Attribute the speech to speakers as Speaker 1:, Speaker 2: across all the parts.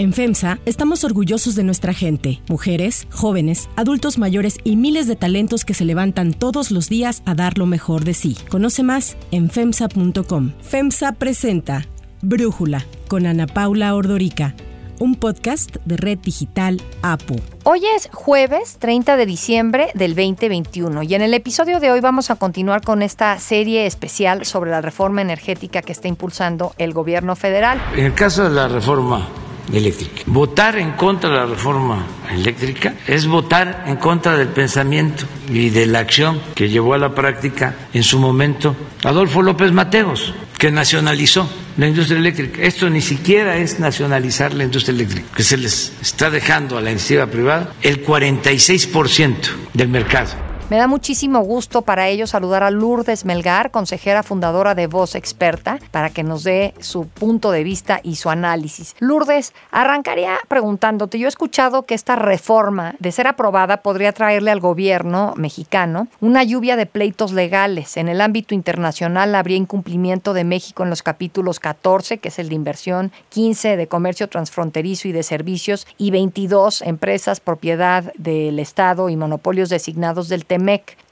Speaker 1: En FEMSA estamos orgullosos de nuestra gente, mujeres, jóvenes, adultos mayores y miles de talentos que se levantan todos los días a dar lo mejor de sí. Conoce más en FEMSA.com. FEMSA presenta Brújula con Ana Paula Ordorica, un podcast de Red Digital APU.
Speaker 2: Hoy es jueves 30 de diciembre del 2021 y en el episodio de hoy vamos a continuar con esta serie especial sobre la reforma energética que está impulsando el gobierno federal.
Speaker 3: En el caso de la reforma eléctrica. Votar en contra de la reforma eléctrica es votar en contra del pensamiento y de la acción que llevó a la práctica en su momento Adolfo López Mateos, que nacionalizó la industria eléctrica. Esto ni siquiera es nacionalizar la industria eléctrica, que se les está dejando a la iniciativa privada el 46% del mercado.
Speaker 2: Me da muchísimo gusto para ello saludar a Lourdes Melgar, consejera fundadora de Voz Experta, para que nos dé su punto de vista y su análisis. Lourdes, arrancaría preguntándote, yo he escuchado que esta reforma, de ser aprobada, podría traerle al gobierno mexicano una lluvia de pleitos legales. En el ámbito internacional habría incumplimiento de México en los capítulos 14, que es el de inversión, 15 de comercio transfronterizo y de servicios, y 22 empresas propiedad del Estado y monopolios designados del tema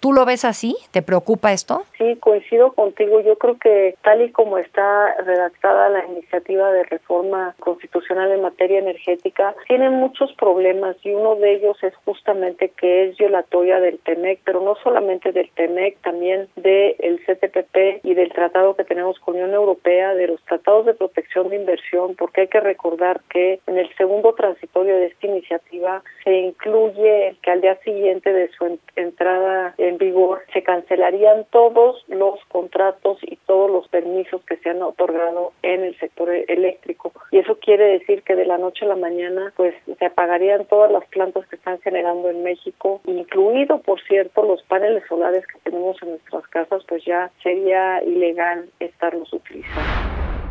Speaker 2: ¿Tú lo ves así? ¿Te preocupa esto?
Speaker 4: Sí, coincido contigo. Yo creo que tal y como está redactada la iniciativa de reforma constitucional en materia energética, tiene muchos problemas y uno de ellos es justamente que es violatoria del TEMEC, pero no solamente del TEMEC, también del CTPP y del tratado que tenemos con la Unión Europea, de los tratados de protección de inversión, porque hay que recordar que en el segundo transitorio de esta iniciativa se incluye que al día siguiente de su entrada en vigor, se cancelarían todos los contratos y todos los permisos que se han otorgado en el sector eléctrico. Y eso quiere decir que de la noche a la mañana, pues se apagarían todas las plantas que están generando en México, incluido, por cierto, los paneles solares que tenemos en nuestras casas, pues ya sería ilegal estarlos utilizando.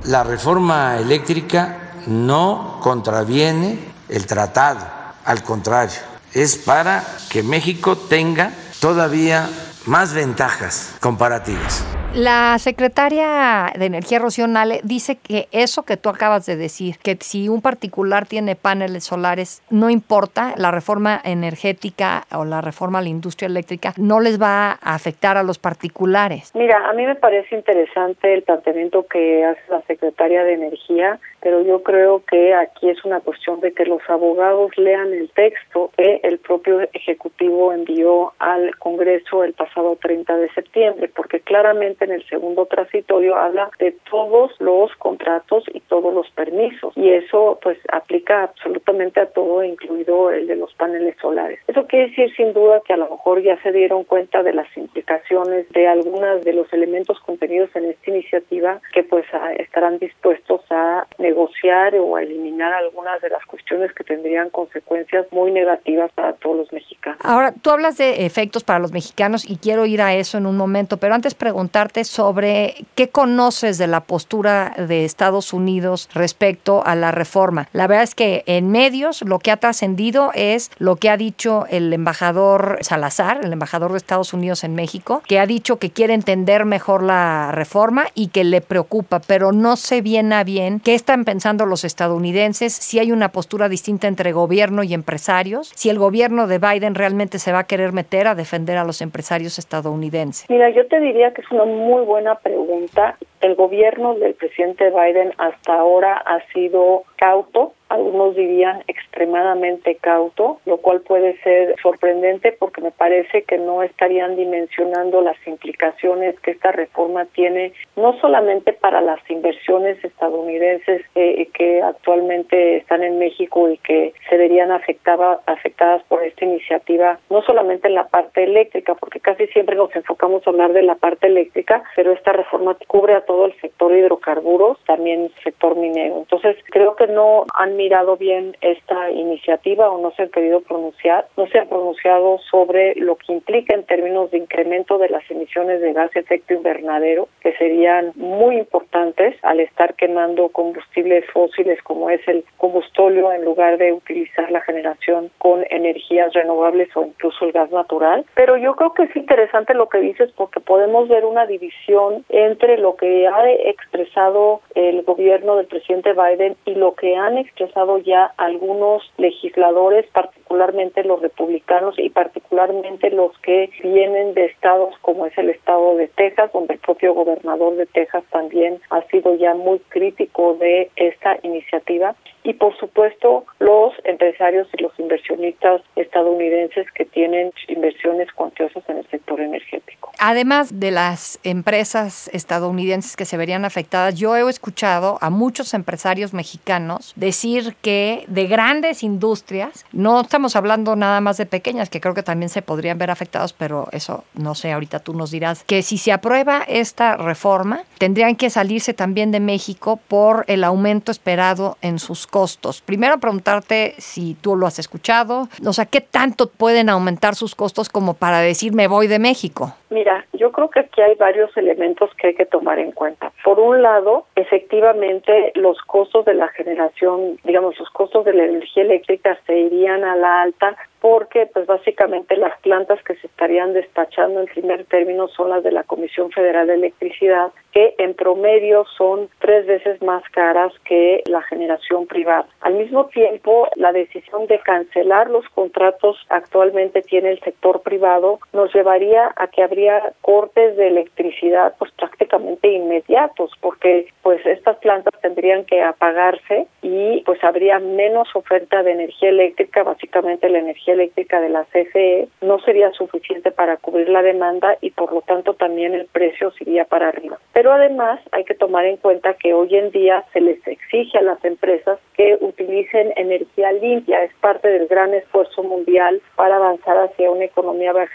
Speaker 3: La reforma eléctrica no contraviene el tratado, al contrario, es para que México tenga todavía más ventajas comparativas.
Speaker 2: La secretaria de Energía, Rocío Nale, dice que eso que tú acabas de decir, que si un particular tiene paneles solares, no importa, la reforma energética o la reforma a la industria eléctrica no les va a afectar a los particulares.
Speaker 4: Mira, a mí me parece interesante el planteamiento que hace la secretaria de Energía pero yo creo que aquí es una cuestión de que los abogados lean el texto que el propio Ejecutivo envió al Congreso el pasado 30 de septiembre, porque claramente en el segundo transitorio habla de todos los contratos y todos los permisos, y eso pues aplica absolutamente a todo, incluido el de los paneles solares. Eso quiere decir sin duda que a lo mejor ya se dieron cuenta de las implicaciones de algunos de los elementos contenidos en esta iniciativa que pues estarán dispuestos a negociar o eliminar algunas de las cuestiones que tendrían consecuencias muy negativas para todos los mexicanos.
Speaker 2: Ahora, tú hablas de efectos para los mexicanos y quiero ir a eso en un momento, pero antes preguntarte sobre qué conoces de la postura de Estados Unidos respecto a la reforma. La verdad es que en medios lo que ha trascendido es lo que ha dicho el embajador Salazar, el embajador de Estados Unidos en México, que ha dicho que quiere entender mejor la reforma y que le preocupa, pero no sé bien a bien qué esta pensando los estadounidenses, si hay una postura distinta entre gobierno y empresarios, si el gobierno de Biden realmente se va a querer meter a defender a los empresarios estadounidenses.
Speaker 4: Mira, yo te diría que es una muy buena pregunta. El gobierno del presidente Biden hasta ahora ha sido cauto algunos dirían extremadamente cauto, lo cual puede ser sorprendente porque me parece que no estarían dimensionando las implicaciones que esta reforma tiene, no solamente para las inversiones estadounidenses eh, que actualmente están en México y que se verían afectada, afectadas por esta iniciativa, no solamente en la parte eléctrica, porque casi siempre nos enfocamos a hablar de la parte eléctrica, pero esta reforma cubre a todo el sector hidrocarburos, también sector minero. Entonces, creo que no han mirado bien esta iniciativa o no se han querido pronunciar, no se han pronunciado sobre lo que implica en términos de incremento de las emisiones de gas efecto invernadero, que serían muy importantes al estar quemando combustibles fósiles como es el combustóleo en lugar de utilizar la generación con energías renovables o incluso el gas natural. Pero yo creo que es interesante lo que dices porque podemos ver una división entre lo que ha expresado el gobierno del presidente Biden y lo que han expresado ya algunos legisladores, particularmente los republicanos y particularmente los que vienen de estados como es el estado de Texas, donde el propio gobernador de Texas también ha sido ya muy crítico de esta iniciativa y por supuesto los empresarios y los inversionistas estadounidenses que tienen inversiones cuantiosas en el sector energético.
Speaker 2: Además de las empresas estadounidenses que se verían afectadas, yo he escuchado a muchos empresarios mexicanos decir que de grandes industrias, no estamos hablando nada más de pequeñas, que creo que también se podrían ver afectados, pero eso no sé, ahorita tú nos dirás, que si se aprueba esta reforma, tendrían que salirse también de México por el aumento esperado en sus costos. Primero preguntarte si tú lo has escuchado, o sea, ¿qué tanto pueden aumentar sus costos como para decir me voy de México?
Speaker 4: Mira, yo creo que aquí hay varios elementos que hay que tomar en cuenta. Por un lado, efectivamente, los costos de la generación, digamos, los costos de la energía eléctrica se irían a la alta porque pues básicamente las plantas que se estarían despachando en primer término son las de la Comisión Federal de Electricidad, que en promedio son tres veces más caras que la generación privada. Al mismo tiempo, la decisión de cancelar los contratos actualmente tiene el sector privado nos llevaría a que habría cortes de electricidad pues prácticamente inmediatos, porque pues estas plantas tendrían que apagarse y pues habría menos oferta de energía eléctrica, básicamente la energía eléctrica de la CFE no sería suficiente para cubrir la demanda y por lo tanto también el precio sería para arriba. Pero además hay que tomar en cuenta que hoy en día se les exige a las empresas que utilicen energía limpia, es parte del gran esfuerzo mundial para avanzar hacia una economía baja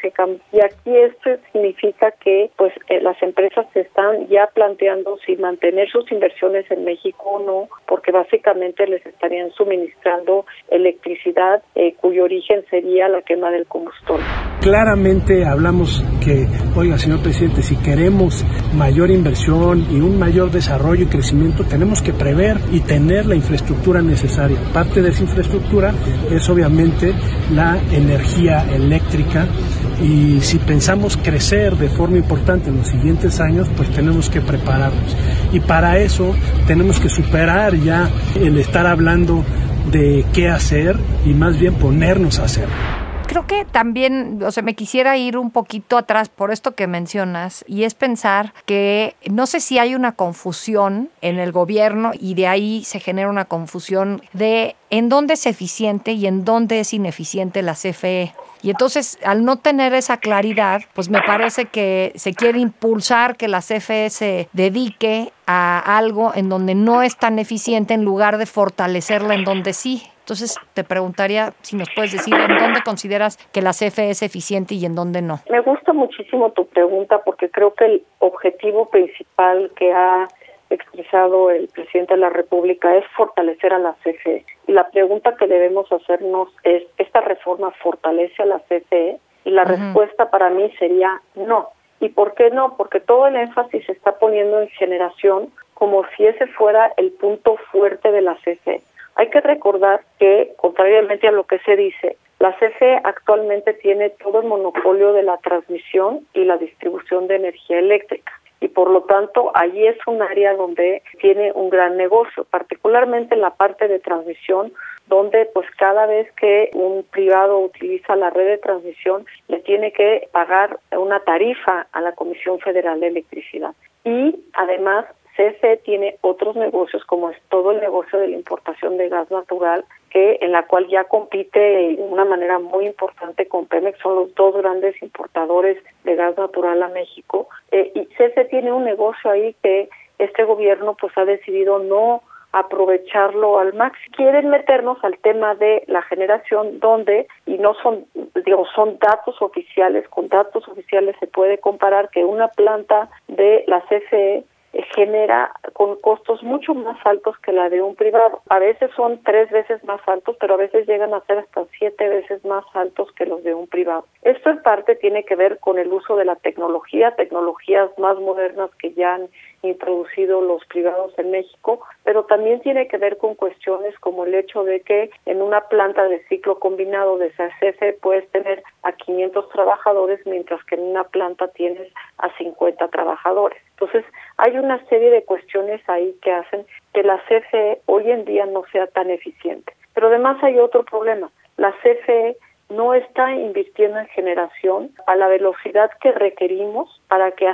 Speaker 4: y aquí esto significa que pues eh, las empresas se están ya planteando si mantener sus inversiones en México o no, porque básicamente les estarían suministrando electricidad eh, cuyo origen sería la quema del combustible.
Speaker 5: Claramente hablamos que, oiga, señor presidente, si queremos mayor inversión y un mayor desarrollo y crecimiento, tenemos que prever y tener la infraestructura necesaria. Parte de esa infraestructura es obviamente la energía eléctrica y si pensamos crecer de forma importante en los siguientes años, pues tenemos que prepararnos. Y para eso tenemos que superar ya el estar hablando de qué hacer y más bien ponernos a hacer
Speaker 2: creo que también, o sea, me quisiera ir un poquito atrás por esto que mencionas y es pensar que no sé si hay una confusión en el gobierno y de ahí se genera una confusión de en dónde es eficiente y en dónde es ineficiente la CFE. Y entonces, al no tener esa claridad, pues me parece que se quiere impulsar que la CFE se dedique a algo en donde no es tan eficiente en lugar de fortalecerla en donde sí. Entonces, te preguntaría si nos puedes decir en dónde consideras que la CFE es eficiente y en dónde no.
Speaker 4: Me gusta muchísimo tu pregunta porque creo que el objetivo principal que ha expresado el presidente de la República es fortalecer a la CFE. Y la pregunta que debemos hacernos es, ¿esta reforma fortalece a la CFE? Y la respuesta para mí sería no. ¿Y por qué no? Porque todo el énfasis se está poniendo en generación como si ese fuera el punto fuerte de la CFE. Hay que recordar que, contrariamente a lo que se dice, la CFE actualmente tiene todo el monopolio de la transmisión y la distribución de energía eléctrica y por lo tanto allí es un área donde tiene un gran negocio, particularmente en la parte de transmisión, donde pues cada vez que un privado utiliza la red de transmisión le tiene que pagar una tarifa a la Comisión Federal de Electricidad. Y además CFE tiene otros negocios como es todo el negocio de la importación de gas natural que en la cual ya compite de una manera muy importante con Pemex, son los dos grandes importadores de gas natural a México eh, y CFE tiene un negocio ahí que este gobierno pues ha decidido no aprovecharlo al máximo. Quieren meternos al tema de la generación donde, y no son, digo, son datos oficiales, con datos oficiales se puede comparar que una planta de la CFE genera con costos mucho más altos que la de un privado. A veces son tres veces más altos, pero a veces llegan a ser hasta siete veces más altos que los de un privado. Esto en parte tiene que ver con el uso de la tecnología, tecnologías más modernas que ya han introducido los privados en México, pero también tiene que ver con cuestiones como el hecho de que en una planta de ciclo combinado de CFE puedes tener a 500 trabajadores, mientras que en una planta tienes a 50 trabajadores. Entonces, hay una serie de cuestiones ahí que hacen que la CFE hoy en día no sea tan eficiente. Pero además hay otro problema. La CFE no está invirtiendo en generación a la velocidad que requerimos para que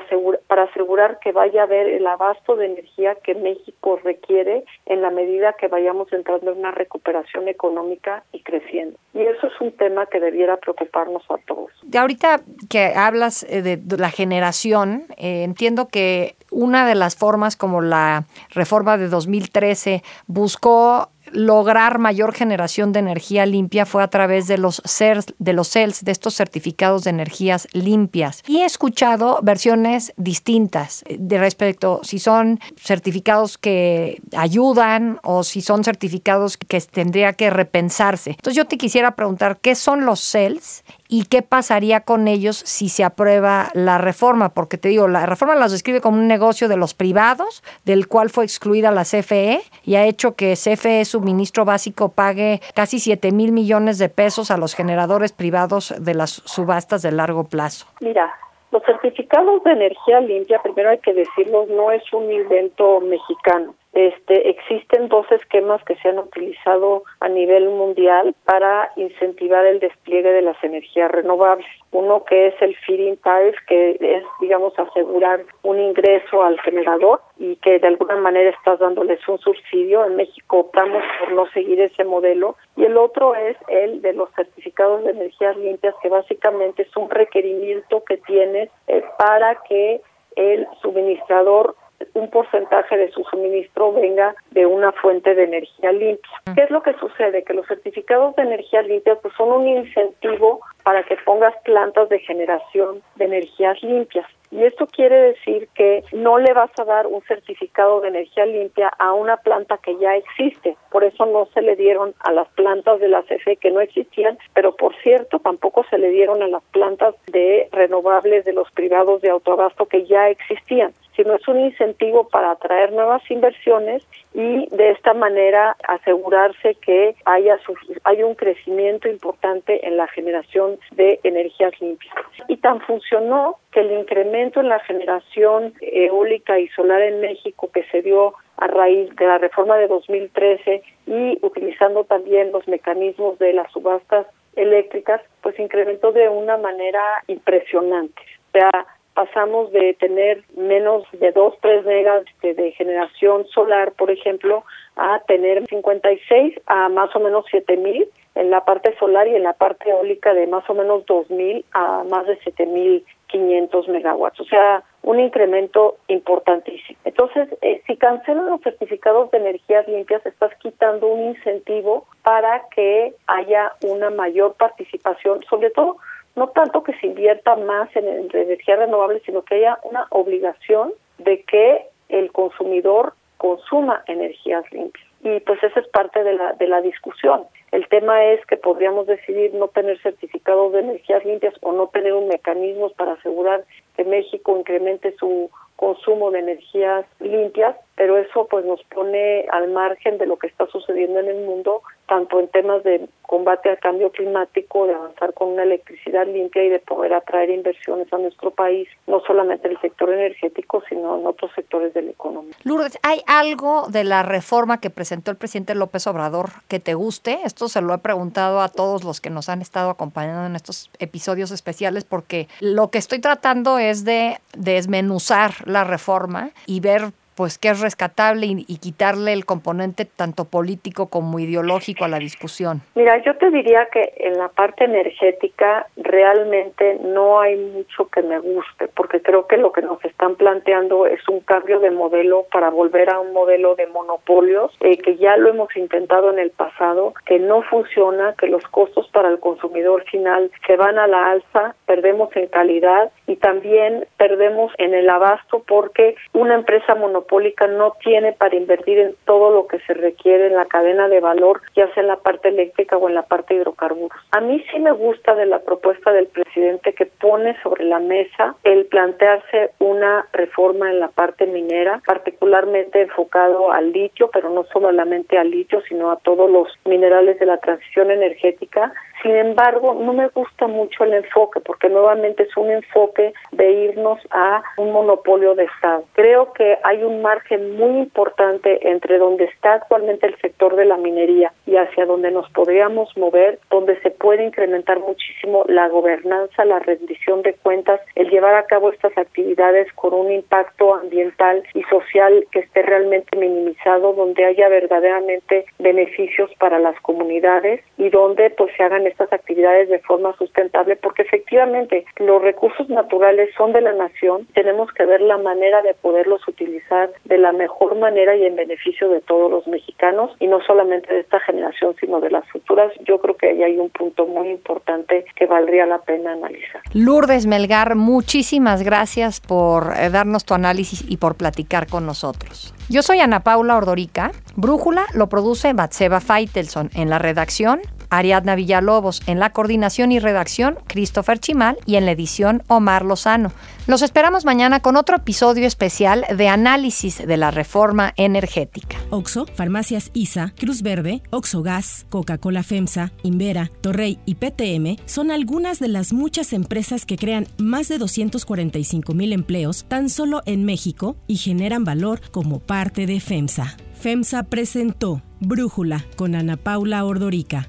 Speaker 4: para asegurar que vaya a haber el abasto de energía que México requiere en la medida que vayamos entrando en una recuperación económica y creciendo. Y eso es un tema que debiera preocuparnos a todos.
Speaker 2: De ahorita que hablas eh, de la generación, eh, entiendo que una de las formas como la reforma de 2013 buscó lograr mayor generación de energía limpia fue a través de los CERS, de los CELS, de estos certificados de energías limpias. Y he escuchado versiones distintas de respecto si son certificados que ayudan o si son certificados que tendría que repensarse. Entonces yo te quisiera preguntar, ¿qué son los CELS y qué pasaría con ellos si se aprueba la reforma, porque te digo, la reforma las describe como un negocio de los privados, del cual fue excluida la CFE y ha hecho que CFE, suministro básico, pague casi 7 mil millones de pesos a los generadores privados de las subastas de largo plazo.
Speaker 4: Mira, los certificados de energía limpia, primero hay que decirlo, no es un invento mexicano. Este, existen dos esquemas que se han utilizado a nivel mundial para incentivar el despliegue de las energías renovables. Uno que es el feeding tariff, que es, digamos, asegurar un ingreso al generador y que de alguna manera estás dándoles un subsidio. En México optamos por no seguir ese modelo. Y el otro es el de los certificados de energías limpias, que básicamente es un requerimiento que tienes eh, para que el suministrador un porcentaje de su suministro venga de una fuente de energía limpia. ¿Qué es lo que sucede? Que los certificados de energía limpia pues, son un incentivo para que pongas plantas de generación de energías limpias. Y esto quiere decir que no le vas a dar un certificado de energía limpia a una planta que ya existe. Por eso no se le dieron a las plantas de la CFE que no existían, pero por cierto tampoco se le dieron a las plantas de renovables de los privados de autoabasto que ya existían sino es un incentivo para atraer nuevas inversiones y de esta manera asegurarse que haya, hay un crecimiento importante en la generación de energías limpias. Y tan funcionó que el incremento en la generación eólica y solar en México que se dio a raíz de la reforma de 2013 y utilizando también los mecanismos de las subastas eléctricas, pues incrementó de una manera impresionante. O sea, pasamos de tener menos de 2, 3 megas de, generación solar, por ejemplo, a tener 56 a más o menos 7000 en la parte solar y en la parte eólica de más o menos 2000 a más de 7500 megawatts. O sea, un incremento importantísimo. Entonces, eh, si cancelan los certificados de energías limpias, estás quitando un incentivo para que haya una mayor participación, sobre todo no tanto que se invierta más en, energía renovable, sino que haya una obligación de que el consumidor consuma energías limpias. Y pues esa es parte de la, de la discusión. El tema es que podríamos decidir no tener certificados de energías limpias o no tener un mecanismo para asegurar que México incremente su consumo de energías limpias, pero eso pues nos pone al margen de lo que está sucediendo en el mundo tanto en temas de combate al cambio climático, de avanzar con una electricidad limpia y de poder atraer inversiones a nuestro país, no solamente en el sector energético, sino en otros sectores de la economía.
Speaker 2: Lourdes, ¿hay algo de la reforma que presentó el presidente López Obrador que te guste? Esto se lo he preguntado a todos los que nos han estado acompañando en estos episodios especiales porque lo que estoy tratando es de desmenuzar la reforma y ver pues que es rescatable y, quitarle el componente tanto político como ideológico a la discusión?
Speaker 4: Mira, yo te diría que en la parte energética realmente no hay mucho que me guste, porque creo que lo que nos están planteando es un cambio de modelo para volver a un modelo de monopolios, eh, que ya lo hemos intentado en el pasado, que no funciona, que los costos para el consumidor final se van a la alza, perdemos en calidad y también perdemos en el abasto porque una empresa monopólica no tiene para invertir en todo lo que se requiere en la cadena de valor, ya sea en la parte eléctrica o en la parte de hidrocarburos. A mí sí me gusta de la propuesta del presidente que pone sobre la mesa el plantearse una reforma en la parte minera, particularmente enfocado al litio, pero no solamente al litio, sino a todos los minerales de la transición energética. Sin embargo, no me gusta mucho el enfoque, porque nuevamente es un enfoque de irnos a un monopolio de Estado. Creo que hay un margen muy importante entre donde está actualmente el sector de la minería y hacia donde nos podríamos mover, donde se puede incrementar muchísimo la gobernanza, la rendición de cuentas, el llevar a cabo estas actividades con un impacto ambiental y social que esté realmente minimizado, donde haya verdaderamente beneficios para las comunidades y donde pues se hagan estas actividades de forma sustentable, porque efectivamente los recursos naturales son de la nación, tenemos que ver la manera de poderlos utilizar de la mejor manera y en beneficio de todos los mexicanos y no solamente de esta generación, sino de las futuras. Yo creo que ahí hay un punto muy importante que valdría la pena analizar.
Speaker 2: Lourdes Melgar, muchísimas gracias por eh, darnos tu análisis y por platicar con nosotros. Yo soy Ana Paula Ordorica. Brújula lo produce Batseba Feitelson en la redacción. Ariadna Villalobos, en la coordinación y redacción Christopher Chimal y en la edición Omar Lozano. Los esperamos mañana con otro episodio especial de análisis de la reforma energética.
Speaker 1: Oxo, Farmacias ISA, Cruz Verde, Oxo Gas, Coca-Cola FEMSA, Invera, Torrey y PTM son algunas de las muchas empresas que crean más de 245 mil empleos tan solo en México y generan valor como parte de FEMSA. FEMSA presentó Brújula con Ana Paula Ordorica